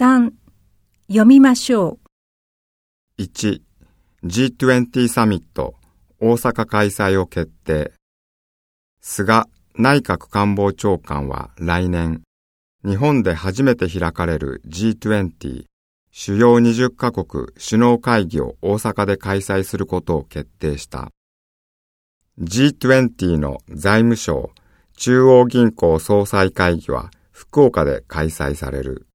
3読みましょう。1、G20 サミット大阪開催を決定。菅内閣官房長官は来年、日本で初めて開かれる G20 主要20カ国首脳会議を大阪で開催することを決定した。G20 の財務省中央銀行総裁会議は福岡で開催される。